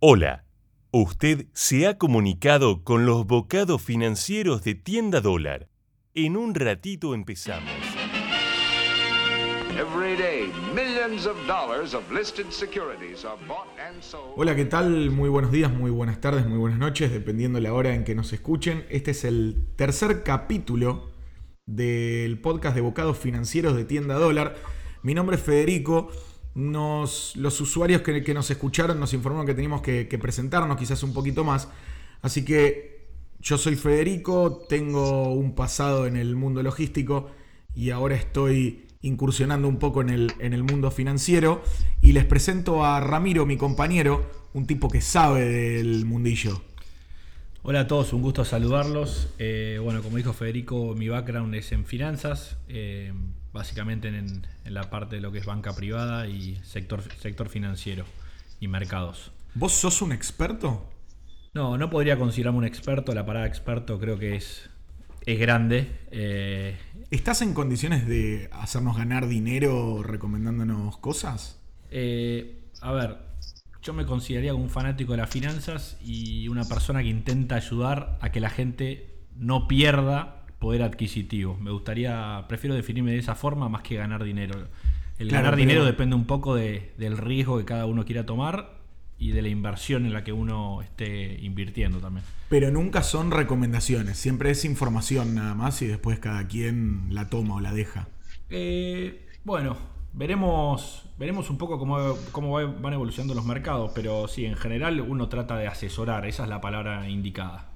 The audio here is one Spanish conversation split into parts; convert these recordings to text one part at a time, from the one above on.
Hola, usted se ha comunicado con los bocados financieros de Tienda Dólar. En un ratito empezamos. Hola, ¿qué tal? Muy buenos días, muy buenas tardes, muy buenas noches, dependiendo la hora en que nos escuchen. Este es el tercer capítulo del podcast de bocados financieros de Tienda Dólar. Mi nombre es Federico. Nos, los usuarios que, nos escucharon nos informaron que teníamos que, que presentarnos quizás un poquito más. Así que yo soy Federico, tengo un pasado en el mundo logístico y ahora estoy incursionando un poco en el, en el mundo financiero. Y les presento a Ramiro, mi compañero, un tipo que sabe del mundillo. Hola a todos, un gusto saludarlos. Eh, bueno, como dijo Federico, mi background es en finanzas, eh, básicamente en, en la parte de lo que es banca privada y sector, sector financiero y mercados. ¿Vos sos un experto? No, no podría considerarme un experto, la palabra experto creo que es, es grande. eh, ¿Estás en condiciones de hacernos ganar dinero recomendándonos cosas? eh, a ver, yo me consideraría un fanático de las finanzas y una persona que intenta ayudar a que la gente no pierda poder adquisitivo. Me gustaría, prefiero definirme de esa forma más que ganar dinero. El Claro, ganar dinero depende un poco de- del riesgo que cada uno quiera tomar y de la inversión en la que uno esté invirtiendo también. Pero nunca son recomendaciones, siempre es información nada más y después cada quien la toma o la deja. Eh, bueno, veremos, veremos un poco cómo, cómo va- van evolucionando los mercados, pero sí, en general uno trata de asesorar, esa es la palabra indicada.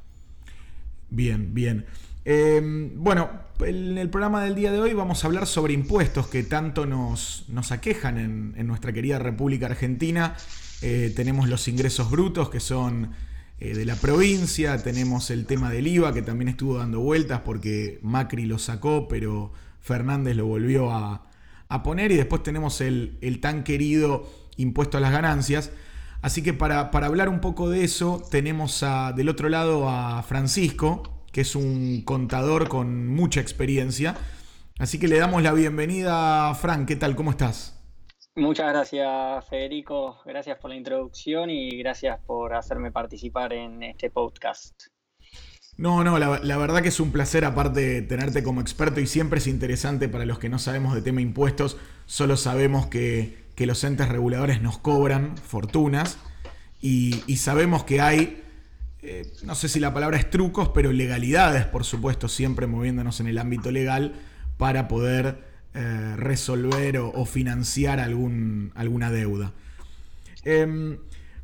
Bien, bien. Eh, bueno, en el programa del día de hoy vamos a hablar sobre impuestos que tanto nos, aquejan en, nuestra querida República Argentina. Eh, tenemos los ingresos brutos que son eh, de la provincia, tenemos el tema del IVA que también estuvo dando vueltas porque Macri lo sacó, pero Fernández lo volvió a, poner y después tenemos el, tan querido impuesto a las ganancias. Así que para, hablar un poco de eso, tenemos del otro lado a Francisco, que es un contador con mucha experiencia. Así que le damos la bienvenida, Frank. ¿Qué tal? ¿Cómo estás? Muchas gracias, Federico. Gracias por la introducción y gracias por hacerme participar en este podcast. No, no, la, la verdad que es un placer aparte tenerte como experto y siempre es interesante para los que no sabemos de tema impuestos, solo sabemos que, que los entes reguladores nos cobran fortunas y, y sabemos que hay, eh, no sé si la palabra es trucos, pero legalidades, por supuesto, siempre moviéndonos en el ámbito legal para poder eh, resolver o, financiar algún, alguna deuda. Em,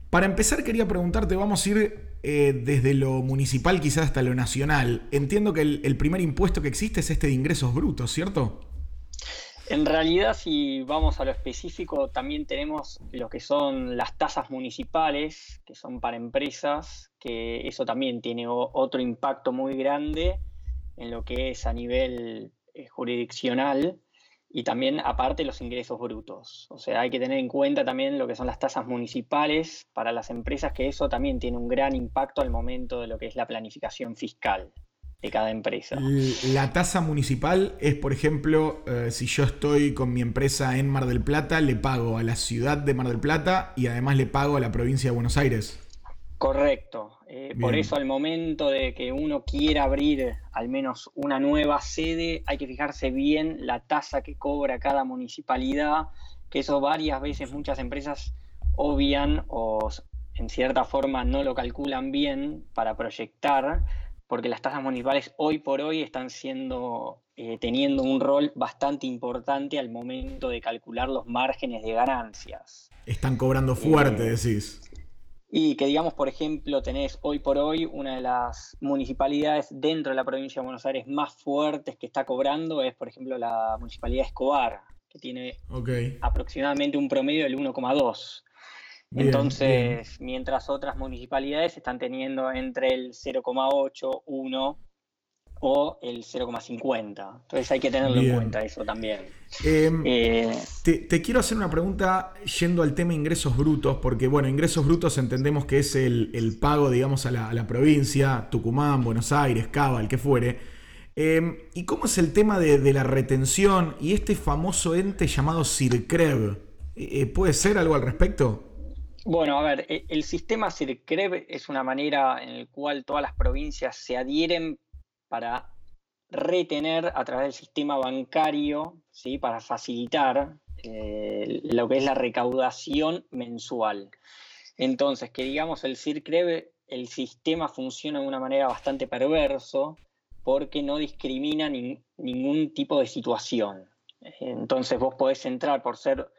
para empezar quería preguntarte, vamos a ir eh, desde lo municipal quizás hasta lo nacional. Entiendo que el, el primer impuesto que existe es este de ingresos brutos, ¿cierto? En realidad, si vamos a lo específico, también tenemos lo que son las tasas municipales, que son para empresas, que eso también tiene otro impacto muy grande en lo que es a nivel eh, jurisdiccional y también aparte los ingresos brutos. O sea, hay que tener en cuenta también lo que son las tasas municipales para las empresas, que eso también tiene un gran impacto al momento de lo que es la planificación fiscal de cada empresa. La tasa municipal es, por ejemplo, eh, si yo estoy con mi empresa en Mar del Plata, le pago a la ciudad de Mar del Plata y además le pago a la provincia de Buenos Aires. Correcto. Eh, por eso al momento de que uno quiera abrir al menos una nueva sede, hay que fijarse bien la tasa que cobra cada municipalidad, que eso varias veces muchas empresas obvian o en cierta forma no lo calculan bien para proyectar, porque las tasas municipales hoy por hoy están siendo, eh, teniendo un rol bastante importante al momento de calcular los márgenes de ganancias. Están cobrando fuerte, Eh, decís. Y que digamos, por ejemplo, tenés hoy por hoy una de las municipalidades dentro de la provincia de Buenos Aires más fuertes que está cobrando es, por ejemplo, la municipalidad de Escobar, que tiene aproximadamente un promedio del 1,2. Bien, Entonces, mientras otras municipalidades están teniendo entre el 0,8, 1 o el 0,50. Entonces hay que tenerlo Bien. en cuenta eso también. Em, Eh, Te, te quiero hacer una pregunta yendo al tema ingresos brutos, porque bueno, ingresos brutos entendemos que es el, el pago, digamos, a la, a la provincia, Tucumán, Buenos Aires, Cava, el que fuere. Eh, ¿Y cómo es el tema de, de la retención y este famoso ente llamado CIRCREV? Eh, ¿Puede ser algo al respecto? Bueno, a ver, e, el sistema CIRCREV es una manera en la cual todas las provincias se adhieren para retener a través del sistema bancario, ¿sí? para facilitar eh, lo que es la recaudación mensual. Entonces, que digamos el CIRCREV, el sistema funciona de una manera bastante perverso porque no discrimina ningún tipo de situación. Entonces vos podés entrar por ser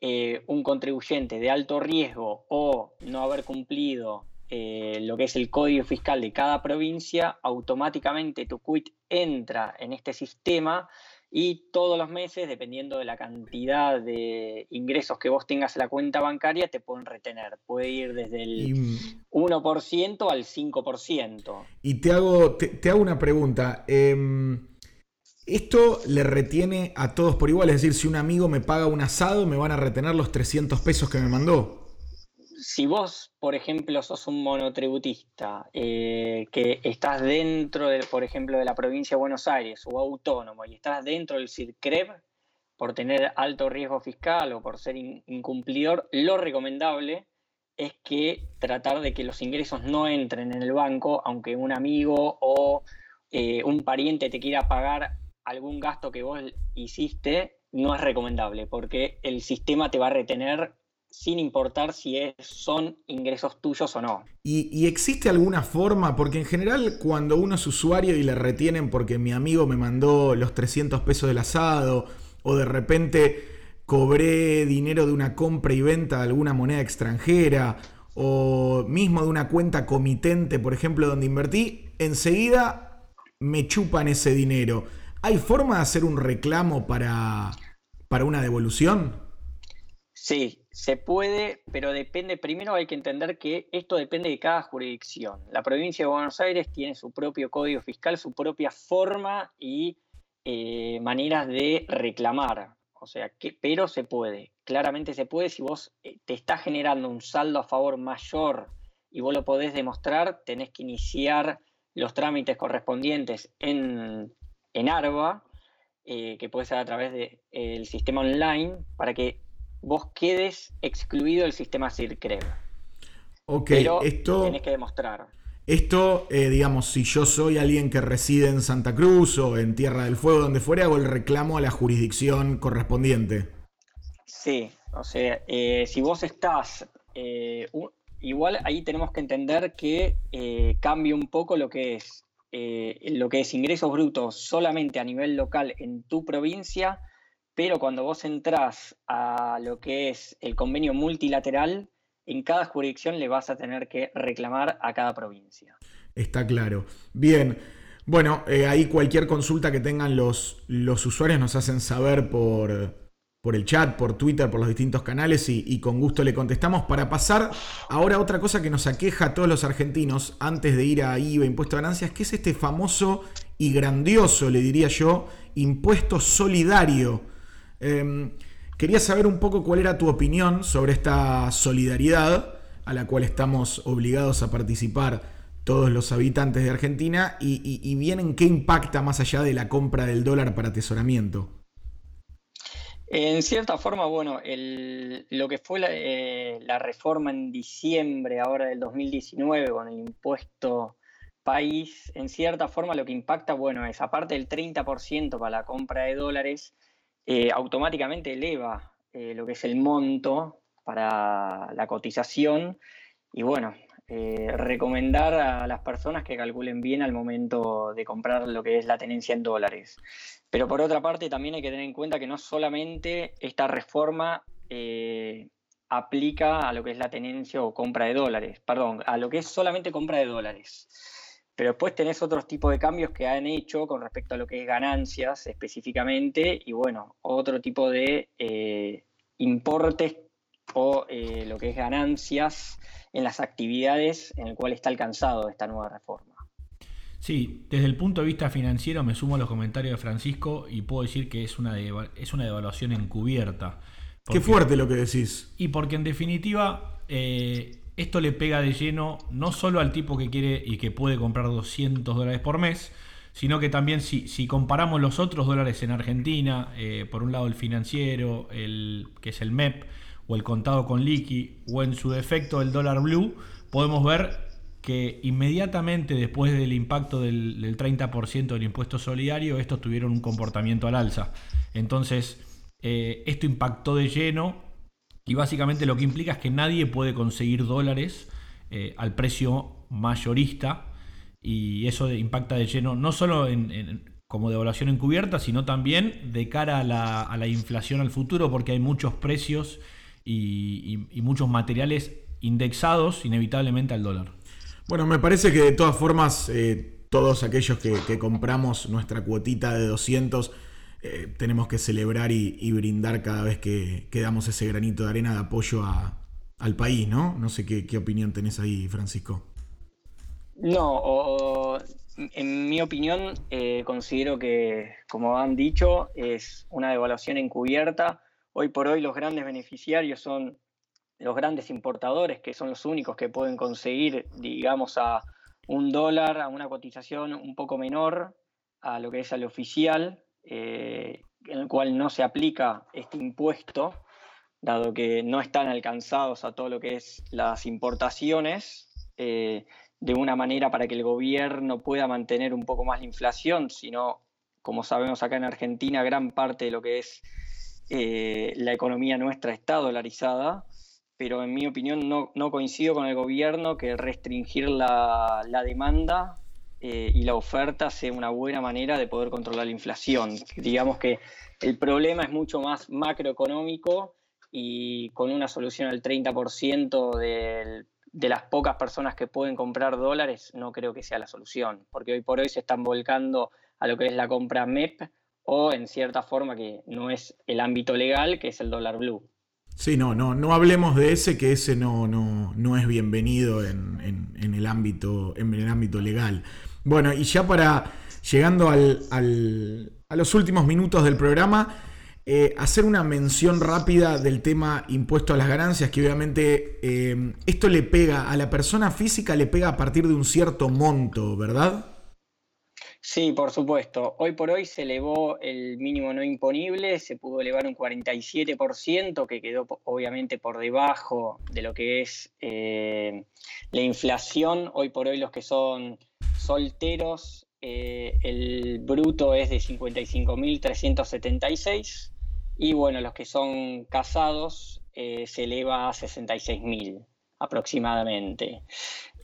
eh, un contribuyente de alto riesgo o no haber cumplido eh, lo que es el código fiscal de cada provincia, automáticamente tu quit entra en este sistema y todos los meses, dependiendo de la cantidad de ingresos que vos tengas en la cuenta bancaria, te pueden retener. Puede ir desde el 1% al 5%. Y te hago, te, hago una pregunta. Em, ¿Esto le retiene a todos por igual? Es decir, si un amigo me paga un asado, ¿me van a retener los 300 pesos que me mandó? Si vos, por ejemplo, sos un monotributista eh, que estás dentro, de, por ejemplo, de la provincia de Buenos Aires o autónomo y estás dentro del CIRCREV por tener alto riesgo fiscal o por ser incumplidor, lo recomendable es que tratar de que los ingresos no entren en el banco, aunque un amigo o eh, un pariente te quiera pagar algún gasto que vos hiciste, no es recomendable, porque el sistema te va a retener sin importar si son ingresos tuyos o no. ¿Y, existe alguna forma? Porque en general cuando uno es usuario y le retienen porque mi amigo me mandó los 300 pesos del asado o de repente cobré dinero de una compra y venta de alguna moneda extranjera o mismo de una cuenta comitente, por ejemplo, donde invertí, enseguida me chupan ese dinero. ¿Hay forma de hacer un reclamo para, para una devolución? Sí, se puede, pero depende, primero hay que entender que esto depende de cada jurisdicción. La provincia de Buenos Aires tiene su propio código fiscal, su propia forma y eh, maneras de reclamar. O sea, que, pero se puede, claramente se puede. Si vos eh, te está generando un saldo a favor mayor y vos lo podés demostrar, tenés que iniciar los trámites correspondientes en, en ARBA, eh, que puede ser a través del sistema online, para que vos quedes excluido del sistema CIRCREV. Ok, Pero esto. Tienes que demostrar. Esto, eh, digamos, si yo soy alguien que reside en Santa Cruz o en Tierra del Fuego, donde fuera, hago el reclamo a la jurisdicción correspondiente. Sí, o sea, eh, si vos estás. Eh, igual ahí tenemos que entender que cambia un poco lo que es. lo que es ingresos brutos solamente a nivel local en tu provincia pero cuando vos entrás a lo que es el convenio multilateral, en cada jurisdicción le vas a tener que reclamar a cada provincia. Está claro. Bien. Bueno, eh, ahí cualquier consulta que tengan los, los usuarios nos hacen saber por, por el chat, por Twitter, por los distintos canales y, con gusto le contestamos. Para pasar ahora a otra cosa que nos aqueja a todos los argentinos antes de ir a IVA, impuesto a ganancias, que es este famoso y grandioso, le diría yo, impuesto solidario Em, quería saber un poco cuál era tu opinión sobre esta solidaridad a la cual estamos obligados a participar todos los habitantes de Argentina y, bien en qué impacta más allá de la compra del dólar para atesoramiento. En cierta forma, bueno, lo que fue eh, la, reforma en diciembre ahora del 2019 con el impuesto país, en cierta forma lo que impacta, bueno, es aparte del 30% para la compra de dólares, eh, automáticamente eleva eh, lo que es el monto para la cotización y bueno, eh, recomendar a las personas que calculen bien al momento de comprar lo que es la tenencia en dólares. Pero por otra parte también hay que tener en cuenta que no solamente esta reforma aplica a lo que es la tenencia o compra de dólares, perdón, a lo que es solamente compra de dólares. Pero después tenés otros tipos de cambios que han hecho con respecto a lo que es ganancias específicamente y bueno, otro tipo de eh, importes o eh, lo que es ganancias en las actividades en el cual está alcanzado esta nueva reforma. Sí, desde el punto de vista financiero me sumo a los comentarios de Francisco y puedo decir que es una, es una devaluación encubierta. Qué fuerte lo que decís. Y porque en definitiva eh, esto le pega de lleno no solo al tipo que quiere y que puede comprar 200 dólares por mes, sino que también si, si comparamos los otros dólares en Argentina, eh, por un lado el financiero, el, que es el MEP, o el contado con liqui o en su defecto el dólar blue, podemos ver que inmediatamente después del impacto del, 30% del impuesto solidario, estos tuvieron un comportamiento al alza. Entonces, eh, esto impactó de lleno y básicamente lo que implica es que nadie puede conseguir dólares eh, al precio mayorista y eso impacta de lleno no solo en, como devaluación encubierta, sino también de cara a la, inflación al futuro, porque hay muchos precios y muchos materiales indexados inevitablemente al dólar. Bueno, me parece que de todas formas, eh, todos aquellos que, compramos nuestra cuotita de 200, eh, tenemos que celebrar y, brindar cada vez que, damos ese granito de arena de apoyo al país, ¿no? No sé qué, opinión tenés ahí, Francisco. No, en mi opinión, eh, considero que, como han dicho, es una devaluación encubierta. Hoy por hoy los grandes beneficiarios son los grandes importadores, que son los únicos que pueden conseguir, digamos, a un dólar, a una cotización un poco menor a lo que es al oficial, eh, en el cual no se aplica este impuesto, dado que no están alcanzados a todo lo que es las importaciones, eh, de una manera para que el gobierno pueda mantener un poco más la inflación, sino, como sabemos acá en Argentina, gran parte de lo que es eh, la economía nuestra está dolarizada pero en mi opinión no, coincido con el gobierno que restringir la, demanda eh, y la oferta sea una buena manera de poder controlar la inflación. Digamos que el problema es mucho más macroeconómico y con una solución al 30% de las pocas personas que pueden comprar dólares no creo que sea la solución, porque hoy por hoy se están volcando a lo que es la compra MEP o en cierta forma que no es el ámbito legal, que es el dólar blue. Sí, no, no, no hablemos de ese, que ese no, no, no es bienvenido en, el ámbito, en el ámbito legal. Bueno, y ya para llegando al, a los últimos minutos del programa, eh, hacer una mención rápida del tema impuesto a las ganancias, que obviamente eh, esto le pega a la persona física, le pega a partir de un cierto monto, ¿verdad? Sí, por supuesto. Hoy por hoy se elevó el mínimo no imponible, se pudo elevar un 47%, que quedó obviamente por debajo de lo que es eh, la inflación. Hoy por hoy los que son solteros, eh, el bruto es de 55.376 y bueno, los que son casados eh, se eleva a 66.000 aproximadamente.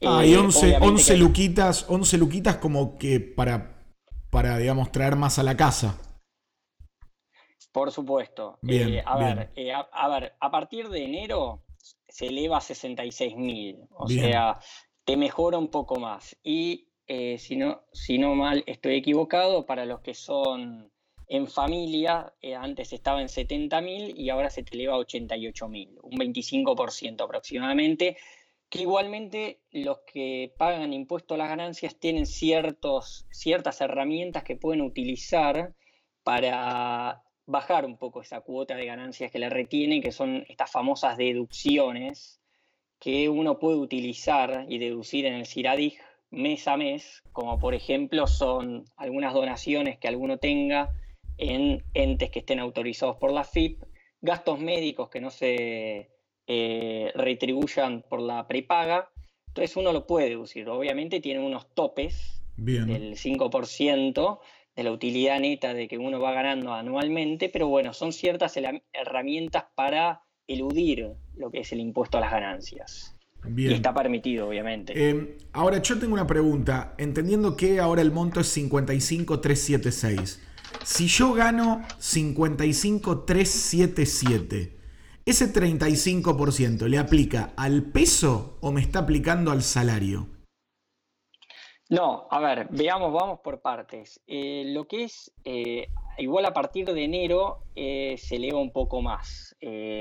Ah, y 11, 11 luquitas, 11 luquitas como que para, para, digamos, traer más a la casa. Por supuesto. Eh, a, Ver, eh, a, ver, a partir de enero se eleva a 66 mil. O sea, te mejora un poco más. Y eh, si, no, mal estoy equivocado, para los que son en familia, antes estaba en 70 mil y ahora se te eleva a 88 mil, un 25% aproximadamente que igualmente los que pagan impuesto a las ganancias tienen ciertos, ciertas herramientas que pueden utilizar para bajar un poco esa cuota de ganancias que le retienen, que son estas famosas deducciones que uno puede utilizar y deducir en el CIRADIG mes a mes, como por ejemplo son algunas donaciones que alguno tenga en entes que estén autorizados por la FIP, gastos médicos que no se eh, retribuyan por la prepaga. Entonces uno lo puede deducir. Obviamente tiene unos topes del 5% de la utilidad neta de que uno va ganando anualmente, pero bueno, son ciertas herramientas para eludir lo que es el impuesto a las ganancias. Y está permitido, obviamente. Eh, ahora, yo tengo una pregunta. Entendiendo que ahora el monto es 55,376. Si yo gano 55,377, ¿Ese 35% le aplica al peso o me está aplicando al salario? No, a ver, veamos, vamos por partes. Eh, lo que es, eh, igual a partir de enero eh, se eleva un poco más.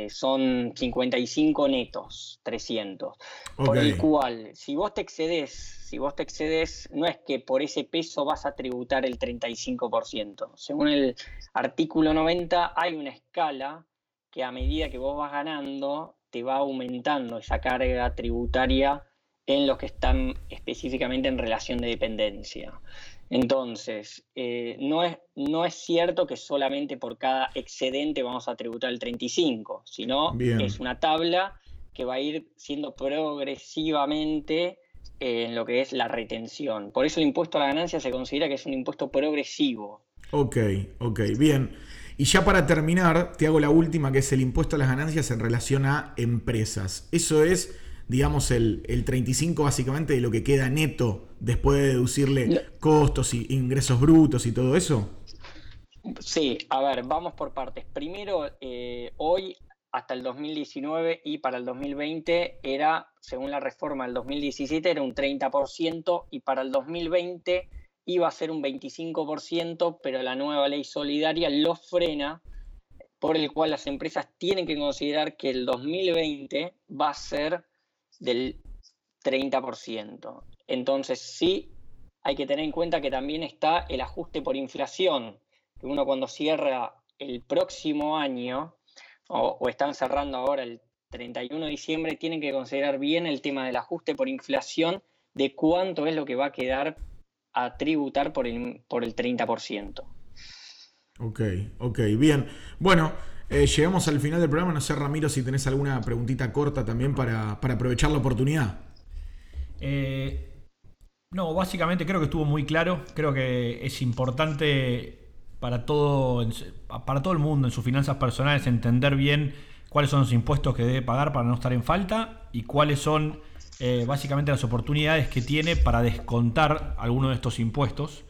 son 55 netos, 300. Por el cual, si vos te excedes, si vos te excedes, no es que por ese peso vas a tributar el 35%. Según el artículo 90 hay una escala que a medida que vos vas ganando, te va aumentando esa carga tributaria en los que están específicamente en relación de dependencia. Entonces, eh, no, es, no es cierto que solamente por cada excedente vamos a tributar el 35, sino es una tabla que va a ir siendo progresivamente en lo que es la retención. Por eso el impuesto a la ganancia se considera que es un impuesto progresivo. Ok, ok, bien. Y ya para terminar, te hago la última, que es el impuesto a las ganancias en relación a empresas. Eso es, digamos, el, 35 básicamente de lo que queda neto después de deducirle costos y ingresos brutos y todo eso. Sí, a ver, vamos por partes. Primero, eh, hoy hasta el 2019 y para el 2020 era, según la reforma del 2017, era un 30% y para el 2020 iba a ser un 25%, pero la nueva ley solidaria lo frena, por el cual las empresas tienen que considerar que el 2020 va a ser del 30%. Entonces sí hay que tener en cuenta que también está el ajuste por inflación, que uno cuando cierra el próximo año, o, están cerrando ahora el 31 de diciembre, tienen que considerar bien el tema del ajuste por inflación, de cuánto es lo que va a quedar a tributar por el, por el 30%. Ok, ok, bien. Bueno, eh, llegamos al final del programa. No sé, Ramiro, si tenés alguna preguntita corta también para, aprovechar la oportunidad. Eh, no, básicamente creo que estuvo muy claro. Creo que es importante para todo, para todo el mundo en sus finanzas personales entender bien cuáles son los impuestos que debe pagar para no estar en falta y cuáles son eh, básicamente las oportunidades que tiene para descontar alguno de estos impuestos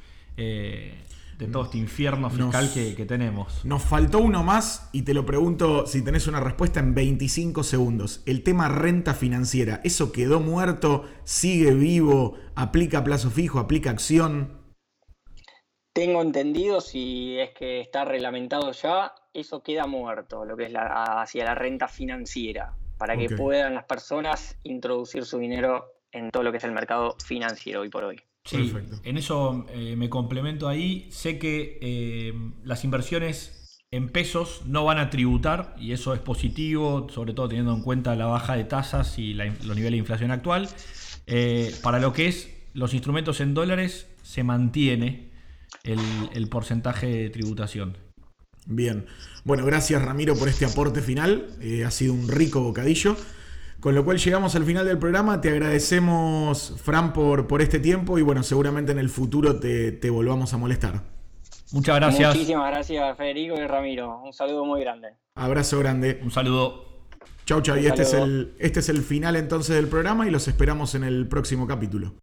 de todo este infierno fiscal que, tenemos. Nos faltó uno más y te lo pregunto si tenés una respuesta en 25 segundos. El tema renta financiera, ¿eso quedó muerto? ¿Sigue vivo? ¿Aplica plazo fijo? ¿Aplica acción? Tengo entendido, si es que está reglamentado ya, eso queda muerto, lo que es la, hacia la renta financiera para que puedan las personas introducir su dinero en todo lo que es el mercado financiero hoy por hoy. Sí, en eso eh, me complemento ahí. Sé que eh, las inversiones en pesos no van a tributar y eso es positivo, sobre todo teniendo en cuenta la baja de tasas y los niveles de inflación actual. Eh, para lo que es los instrumentos en dólares, se mantiene el porcentaje de tributación. Bien. Bueno, gracias Ramiro por este aporte final. Ha sido un rico bocadillo. Con lo cual llegamos al final del programa. Te agradecemos, Fran, por, por este tiempo y bueno, seguramente en el futuro te, volvamos a molestar. Muchas gracias. Muchísimas gracias, Federico y Ramiro. Un saludo muy grande. Abrazo grande. Un saludo. Chau, chau. y este es, el, este es el final entonces del programa y los esperamos en el próximo capítulo.